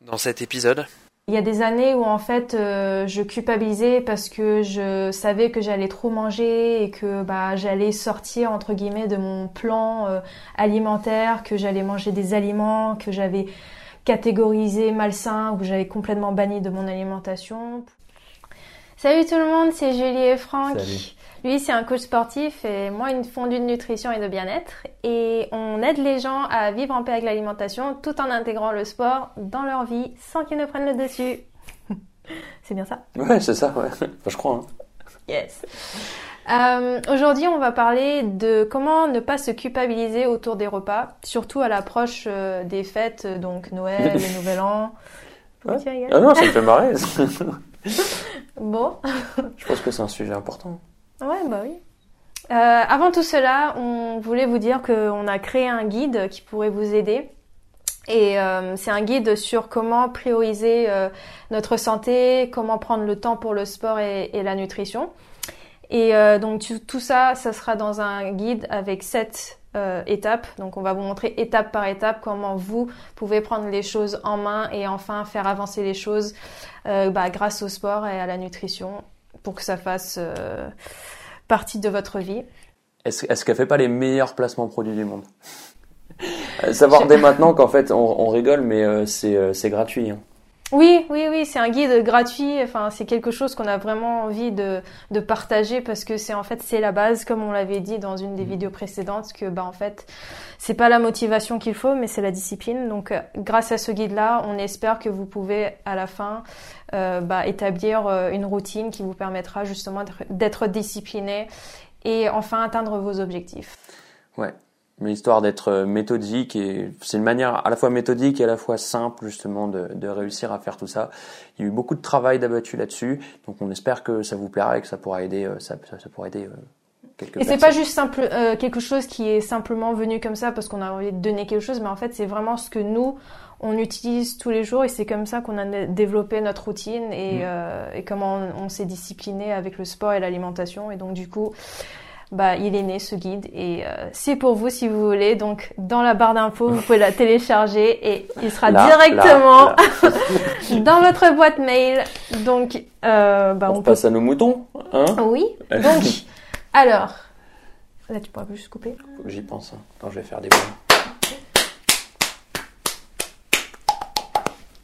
dans cet épisode Il y a des années où en fait euh, je culpabilisais parce que je savais que j'allais trop manger et que bah, j'allais sortir entre guillemets de mon plan euh, alimentaire, que j'allais manger des aliments que j'avais catégorisés malsains ou que j'avais complètement banni de mon alimentation. Salut tout le monde, c'est Julie et Franck. Salut. Lui, c'est un coach sportif et moi, une fondue de nutrition et de bien-être. Et on aide les gens à vivre en paix avec l'alimentation tout en intégrant le sport dans leur vie sans qu'ils ne prennent le dessus. c'est bien ça? Ouais, c'est ça, ouais. Enfin, je crois. Hein. Yes. Euh, Aujourd'hui, on va parler de comment ne pas se culpabiliser autour des repas, surtout à l'approche euh, des fêtes, euh, donc Noël, le Nouvel An. Ouais. tu Ah non, ça me fait marrer. Bon. je pense que c'est un sujet important. Ouais, bah oui. Euh, avant tout cela, on voulait vous dire qu'on a créé un guide qui pourrait vous aider. Et euh, c'est un guide sur comment prioriser euh, notre santé, comment prendre le temps pour le sport et, et la nutrition. Et euh, donc tout ça, ça sera dans un guide avec sept euh, étapes. Donc on va vous montrer étape par étape comment vous pouvez prendre les choses en main et enfin faire avancer les choses euh, bah, grâce au sport et à la nutrition pour que ça fasse euh, partie de votre vie. Est-ce est-ce qu'elle fait pas les meilleurs placements produits du monde? Euh, Savoir dès maintenant qu'en fait, on, on rigole, mais c'est euh, c'est gratuit. hein. Oui, oui, oui, c'est un guide gratuit. Enfin, c'est quelque chose qu'on a vraiment envie de, de partager parce que c'est en fait c'est la base, comme on l'avait dit dans une des vidéos précédentes, que bah en fait c'est pas la motivation qu'il faut, mais c'est la discipline. Donc, euh, grâce à ce guide-là, on espère que vous pouvez à la fin euh, bah, établir euh, une routine qui vous permettra justement d'être- d'être discipliné et enfin atteindre vos objectifs. Ouais. Mais histoire d'être euh, méthodique et c'est une manière à la fois méthodique et à la fois simple justement de, de réussir à faire tout ça. Il y a eu beaucoup de travail d'abattu là-dessus, donc on espère que ça vous plaira et que ça pourra aider, euh, ça, ça, ça pourra aider euh, quelques Et c'est pas juste simple, euh, quelque chose qui est simplement venu comme ça parce qu'on a envie de donner quelque chose, mais en fait c'est vraiment ce que nous on utilise tous les jours et c'est comme ça qu'on a développé notre routine et, Mm. euh, et comment on, on s'est discipliné avec le sport et l'alimentation et donc du coup bah il est né ce guide et euh, c'est pour vous si vous voulez donc dans la barre d'infos vous pouvez la télécharger et il sera Là, directement là, là. dans votre boîte mail donc euh, bah, On, on peut passe à nos moutons, hein? Oui donc alors là tu pourras juste couper J'y pense. Hein. Attends, je vais faire des bruits.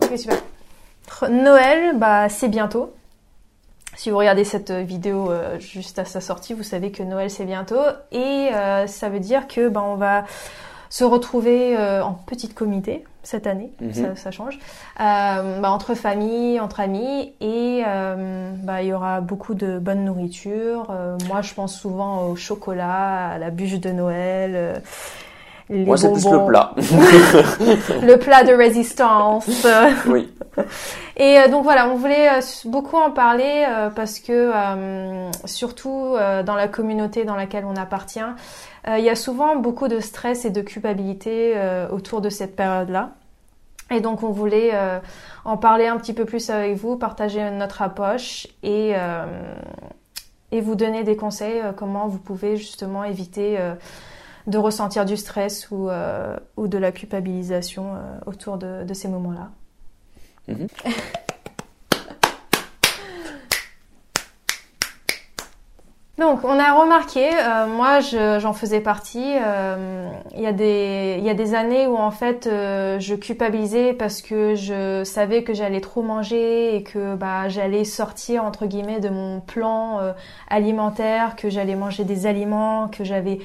Ok, super. Noël, bah, c'est bientôt. Si vous regardez cette vidéo euh, juste à sa sortie, vous savez que Noël c'est bientôt et euh, ça veut dire que bah, on va se retrouver euh, en petite comité cette année, Mhm. ça, ça change, Euh, bah, entre familles, entre amis et euh, bah, il y aura beaucoup de bonne nourriture. Euh, moi, je pense souvent au chocolat, à la bûche de Noël. Les Moi, c'est plus le plat. le plat de résistance. oui. Et euh, donc voilà, on voulait euh, beaucoup en parler euh, parce que surtout dans la communauté dans laquelle on appartient, il y a souvent beaucoup de stress et de culpabilité autour de cette période-là. Et donc on voulait euh, en parler un petit peu plus avec vous, partager notre approche et, euh, et vous donner des conseils euh, comment vous pouvez justement éviter de ressentir du stress ou, euh, ou de la culpabilisation euh, autour de, de ces moments-là. Mhm. Donc, on a remarqué, euh, moi je- j'en faisais partie, euh, il y, a des- il y a des années où en fait euh, je culpabilisais parce que je savais que j'allais trop manger et que bah, j'allais sortir entre guillemets de mon plan euh, alimentaire, que j'allais manger des aliments que j'avais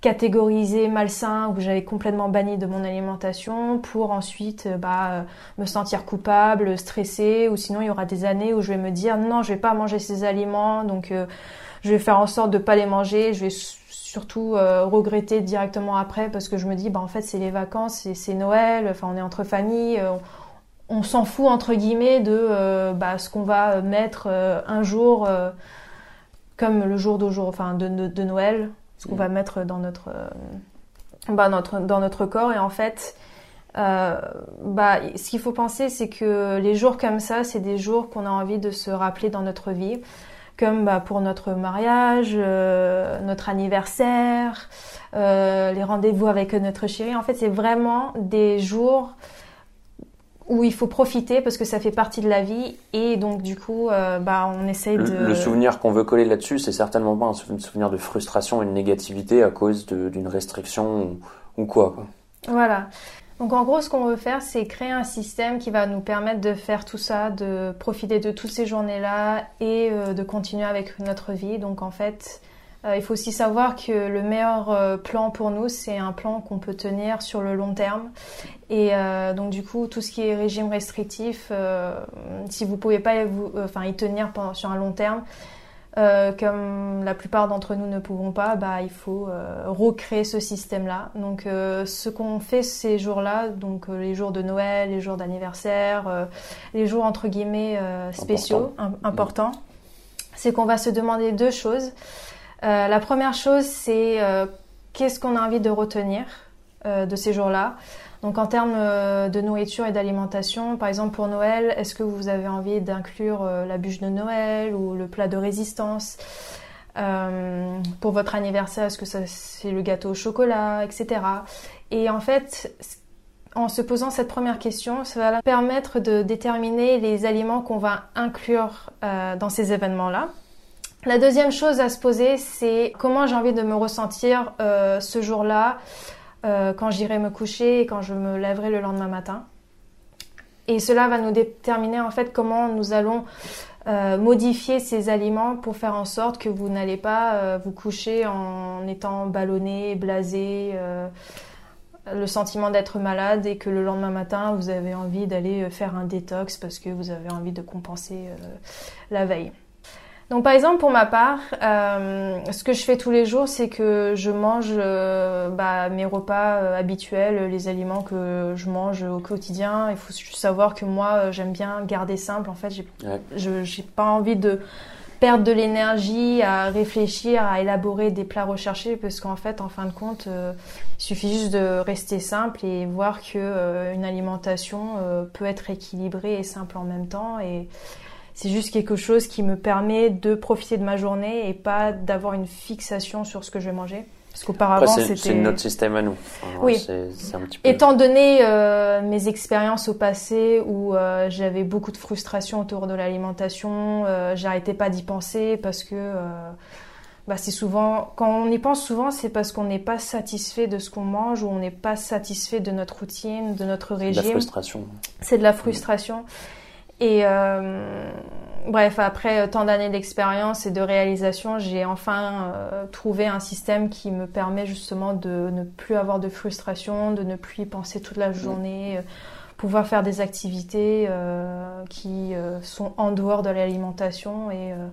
catégorisés malsains ou que j'avais complètement banni de mon alimentation pour ensuite euh, bah, euh, me sentir coupable, stressée ou sinon il y aura des années où je vais me dire non je vais pas manger ces aliments donc euh, je vais faire en sorte de pas les manger. Je vais surtout regretter directement après parce que je me dis bah en fait c'est les vacances, c'est, Noël, enfin on est entre familles, on, s'en fout entre guillemets de bah, ce qu'on va mettre un jour comme le jour d'aujourd'hui, enfin de Noël, ce qu'on va mettre dans notre euh, bah, notre dans notre corps et en fait euh, bah, ce qu'il faut penser, c'est que les jours comme ça, c'est des jours qu'on a envie de se rappeler dans notre vie comme bah, pour notre mariage, euh, notre anniversaire, euh, les rendez-vous avec notre chéri. En fait, c'est vraiment des jours où il faut profiter parce que ça fait partie de la vie et donc du coup euh, bah on essaye le, de le souvenir qu'on veut coller là-dessus, c'est certainement pas un sou- souvenir de frustration et de négativité à cause d'une restriction ou, ou quoi, quoi. Voilà. Donc en gros, ce qu'on veut faire, c'est créer un système qui va nous permettre de faire tout ça, de profiter de toutes ces journées-là et euh, de continuer avec notre vie. Donc en fait, il faut aussi savoir que le meilleur euh, plan pour nous, c'est un plan qu'on peut tenir sur le long terme. Et euh, donc du coup, tout ce qui est régime restrictif, euh, si vous pouvez pas vous, euh, enfin y tenir pendant, sur un long terme, euh, comme la plupart d'entre nous ne pouvons pas, bah, il faut euh, recréer ce système-là. Donc, euh, ce qu'on fait ces jours-là, donc euh, les jours de Noël, les jours d'anniversaire, euh, les jours entre guillemets euh, spéciaux, im- importants, c'est qu'on va se demander deux choses. Euh, la première chose, c'est euh, qu'est-ce qu'on a envie de retenir euh, de ces jours-là? Donc en termes de nourriture et d'alimentation, par exemple pour Noël, est-ce que vous avez envie d'inclure la bûche de Noël ou le plat de résistance? Pour votre anniversaire, est-ce que c'est le gâteau au chocolat, etc. Et en fait, en se posant cette première question, ça va permettre de déterminer les aliments qu'on va inclure dans ces événements-là. La deuxième chose à se poser, c'est comment j'ai envie de me ressentir euh, ce jour-là, euh, quand j'irai me coucher et quand je me lèverai le lendemain matin. Et cela va nous déterminer en fait comment nous allons euh, modifier ces aliments pour faire en sorte que vous n'allez pas vous coucher en étant ballonné, blasé, le sentiment d'être malade et que le lendemain matin vous avez envie d'aller faire un détox parce que vous avez envie de compenser la veille. Donc par exemple pour ma part, euh, ce que je fais tous les jours, c'est que je mange euh, bah, mes repas euh, habituels, les aliments que je mange au quotidien. Il faut juste savoir que moi, j'aime bien garder simple. En fait, j'ai Ouais. pas envie de perdre de l'énergie à réfléchir, à élaborer des plats recherchés, parce qu'en fait, en fin de compte, il suffit juste de rester simple et voir que une alimentation peut être équilibrée et simple en même temps. Et c'est juste quelque chose qui me permet de profiter de ma journée et pas d'avoir une fixation sur ce que je vais manger. Parce qu'auparavant, c'est c'était... c'est notre système à nous. Enfin, Oui. C'est c'est un petit peu. Étant donné euh, mes expériences au passé où euh, j'avais beaucoup de frustration autour de l'alimentation, euh, j'arrêtais pas d'y penser parce que euh, bah, c'est souvent quand on y pense souvent, c'est parce qu'on n'est pas satisfait de ce qu'on mange ou on n'est pas satisfait de notre routine, de notre de la régime. frustration. C'est de la frustration. Et euh, bref, après tant d'années d'expérience et de réalisation, j'ai enfin euh, trouvé un système qui me permet justement de ne plus avoir de frustration, de ne plus y penser toute la journée, euh, pouvoir faire des activités euh, qui euh, sont en dehors de l'alimentation et euh,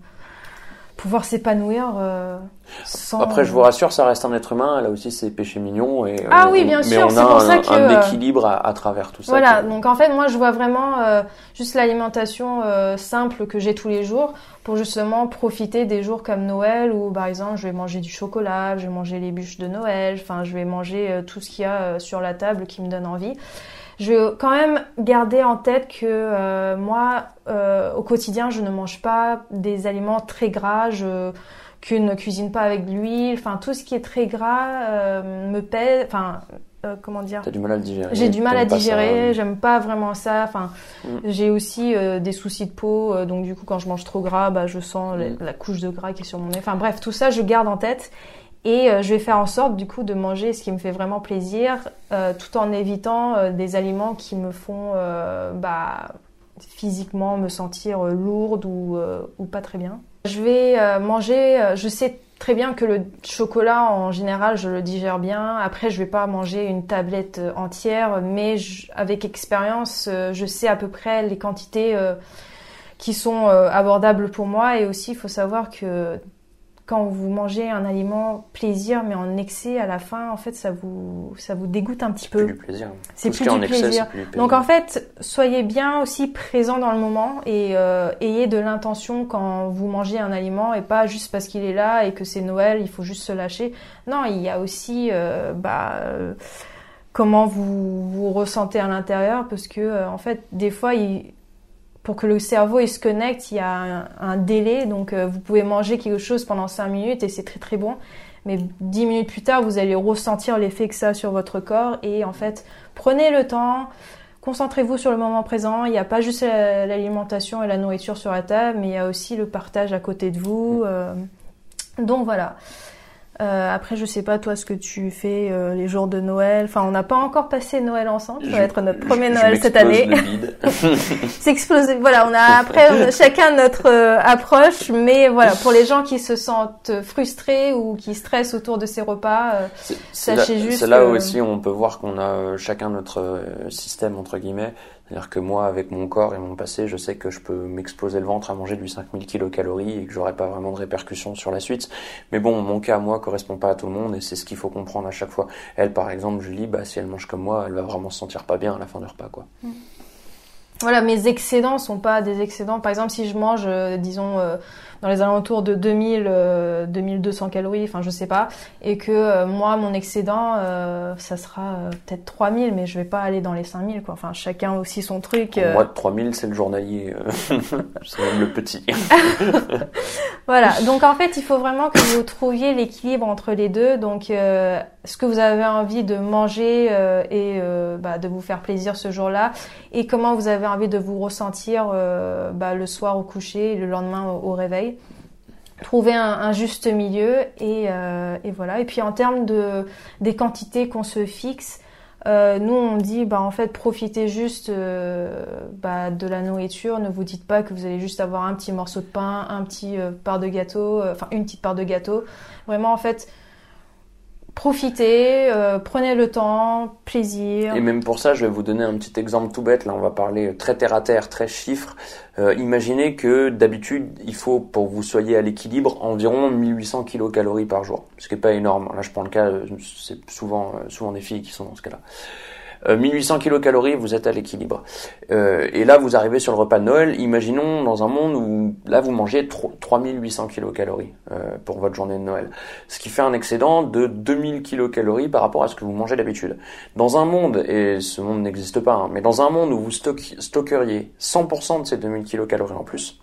pouvoir s'épanouir euh, sans... Après, je vous rassure, ça reste un être humain. Elle a aussi ses péchés mignons. Et, Ah on- oui, bien mais sûr, on c'est a pour un, ça que, un euh, équilibre à, à travers tout ça. Voilà, donc en fait, moi, je vois vraiment euh, juste l'alimentation euh, simple que j'ai tous les jours pour justement profiter des jours comme Noël où, par exemple, je vais manger du chocolat, je vais manger les bûches de Noël, enfin, je vais manger euh, tout ce qu'il y a euh, sur la table qui me donne envie. Je vais quand même garder en tête que euh, moi, euh, au quotidien, je ne mange pas des aliments très gras, je que ne cuisine pas avec de l'huile, enfin tout ce qui est très gras euh, me pèse, enfin euh, comment dire? T'as du mal à le digérer. j'ai du mal à ça. digérer, j'aime pas vraiment ça. Enfin, Mm. j'ai aussi euh, des soucis de peau, euh, donc du coup quand je mange trop gras, bah je sens la- Mm. la couche de gras qui est sur mon nez. Enfin bref, tout ça je garde en tête et euh, je vais faire en sorte du coup de manger ce qui me fait vraiment plaisir, euh, tout en évitant euh, des aliments qui me font bah physiquement me sentir lourde ou, pas très bien. Je vais manger, je sais très bien que le chocolat en général je le digère bien. Après je vais pas manger une tablette entière, mais avec expérience je sais à peu près les quantités qui sont abordables pour moi et aussi il faut savoir que quand vous mangez un aliment plaisir mais en excès à la fin en fait ça vous ça vous dégoûte un petit Plus peu. du plaisir. C'est ce plus du excès, plaisir. c'est plus du plaisir. Donc en fait, soyez bien aussi présent dans le moment et euh, ayez de l'intention quand vous mangez un aliment et pas juste parce qu'il est là et que c'est Noël, il faut juste se lâcher. Non, il y a aussi euh, bah, euh, comment vous vous ressentez à l'intérieur parce que euh, en fait, des fois, il, pour que le cerveau il se connecte, il y a un, un délai. Donc euh, vous pouvez manger quelque chose pendant 5 minutes et c'est très très bon. Mais 10 minutes plus tard, vous allez ressentir l'effet que ça a sur votre corps. Et en fait, prenez le temps, concentrez-vous sur le moment présent. Il n'y a pas juste l'alimentation et la nourriture sur la table, mais il y a aussi le partage à côté de vous. Euh, donc voilà. Euh, après, je sais pas toi ce que tu fais euh, les jours de Noël. Enfin, on n'a pas encore passé Noël ensemble. Ça va être notre premier Noël cette année. C'est explosé. Voilà, on a après chacun notre euh, approche, mais voilà, pour les gens qui se sentent frustrés ou qui stressent autour de ces repas, euh, sachez juste. C'est là aussi on peut voir qu'on a chacun notre système entre guillemets. C'est-à-dire que moi, avec mon corps et mon passé, je sais que je peux m'exploser le ventre à manger du 5000 kilocalories et que j'aurai pas vraiment de répercussions sur la suite. Mais bon, mon cas, moi, correspond pas à tout le monde et c'est ce qu'il faut comprendre à chaque fois. Elle, par exemple, Julie, bah, si elle mange comme moi, elle va vraiment se sentir pas bien à la fin du repas, quoi. Mm. Voilà, mes excédents sont pas des excédents. Par exemple, si je mange, euh, disons, euh, dans les alentours de 2000, 2200 euh, calories, enfin je sais pas, et que euh, moi mon excédent euh, ça sera peut-être 3000, mais je vais pas aller dans les 5000 quoi. Enfin chacun aussi son truc. Moi 3000 c'est le journalier, c'est même le petit. voilà, donc en fait il faut vraiment que vous trouviez l'équilibre entre les deux. Donc ce que vous avez envie de manger et bah, de vous faire plaisir ce jour-là, et comment vous avez envie de vous ressentir bah, le soir au coucher et le lendemain au réveil trouver un, juste milieu euh, et, voilà. Et puis en termes de des quantités qu'on se fixe, euh, nous on dit bah en fait profitez juste euh, bah, de la nourriture. Ne vous dites pas que vous allez juste avoir un petit morceau de pain, un petit part de gâteau, enfin une petite part de gâteau. Vraiment en fait profitez, euh, prenez le temps, plaisir. Et même pour ça, je vais vous donner un petit exemple tout bête. Là, on va parler très terre à terre, très chiffre. Euh, imaginez que d'habitude, il faut, pour vous soyez à l'équilibre, environ 1800 kilocalories par jour. Ce qui n'est pas énorme. Là, je prends le cas, euh, c'est souvent, souvent des filles qui sont dans ce cas-là. 1800 euh, kilocalories, vous êtes à l'équilibre. Euh, et là, vous arrivez sur le repas de Noël. Imaginons dans un monde où là, vous mangez 3800 kilocalories euh, pour votre journée de Noël. Ce qui fait un excédent de 2000 kilocalories par rapport à ce que vous mangez d'habitude. Dans un monde, et ce monde n'existe pas, hein, mais dans un monde où vous stockeriez 100% de ces 2000 kilocalories en plus,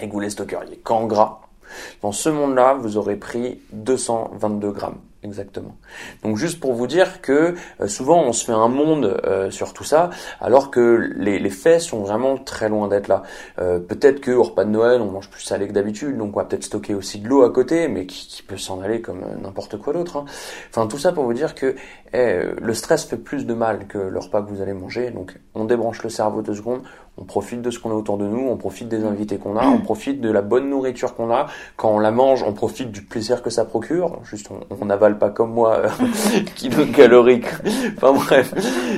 et que vous les stockeriez qu'en gras, dans ce monde-là, vous aurez pris 222 grammes. Exactement. Donc juste pour vous dire que euh, souvent on se fait un monde euh, sur tout ça, alors que les, faits sont vraiment très loin d'être là. Euh, peut-être que au repas de Noël on mange plus salé que d'habitude, donc on va peut-être stocker aussi de l'eau à côté, mais qui, peut s'en aller comme n'importe quoi d'autre. Hein. Enfin tout ça pour vous dire que eh, le stress fait plus de mal que le repas que vous allez manger. Donc on débranche le cerveau deux secondes, on profite de ce qu'on a autour de nous, on profite des invités qu'on a, on profite de la bonne nourriture qu'on a. Quand on la mange, on profite du plaisir que ça procure. Juste on avale pas comme moi, euh, calorique. enfin bref,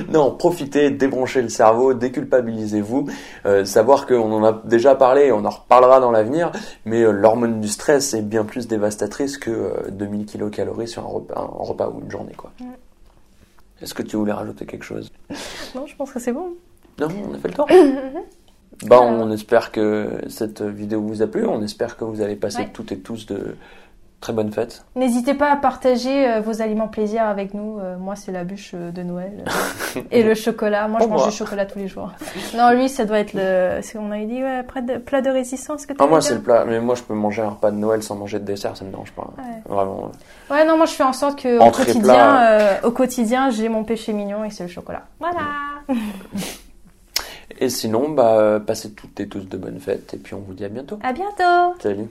non, profitez, débranchez le cerveau, déculpabilisez-vous, euh, savoir qu'on en a déjà parlé, on en reparlera dans l'avenir, mais euh, l'hormone du stress est bien plus dévastatrice que 2000 kilocalories sur un repas, un repas ou une journée, quoi. Est-ce que tu voulais rajouter quelque chose? Non, je pense que c'est bon. Non, on a fait le tour. bah, on espère que cette vidéo vous a plu. On espère que vous allez passer toutes et tous de Très bonne fête. N'hésitez pas à partager euh, vos aliments plaisir avec nous. Euh, moi, c'est la bûche euh, de Noël et le chocolat. Moi, je mange du chocolat tous les jours. Non, lui, ça doit être le. On avait dit ouais, plat de, résistance que ah, moi, c'est le plat. Mais moi, je peux manger un repas de Noël sans manger de dessert, ça me dérange pas. Vraiment. Ouais, non, moi, je fais en sorte que au quotidien, au quotidien, j'ai mon péché mignon et c'est le chocolat. Voilà. et sinon, bah, passez toutes et tous de bonnes fêtes et puis on vous dit à bientôt. À bientôt. Salut.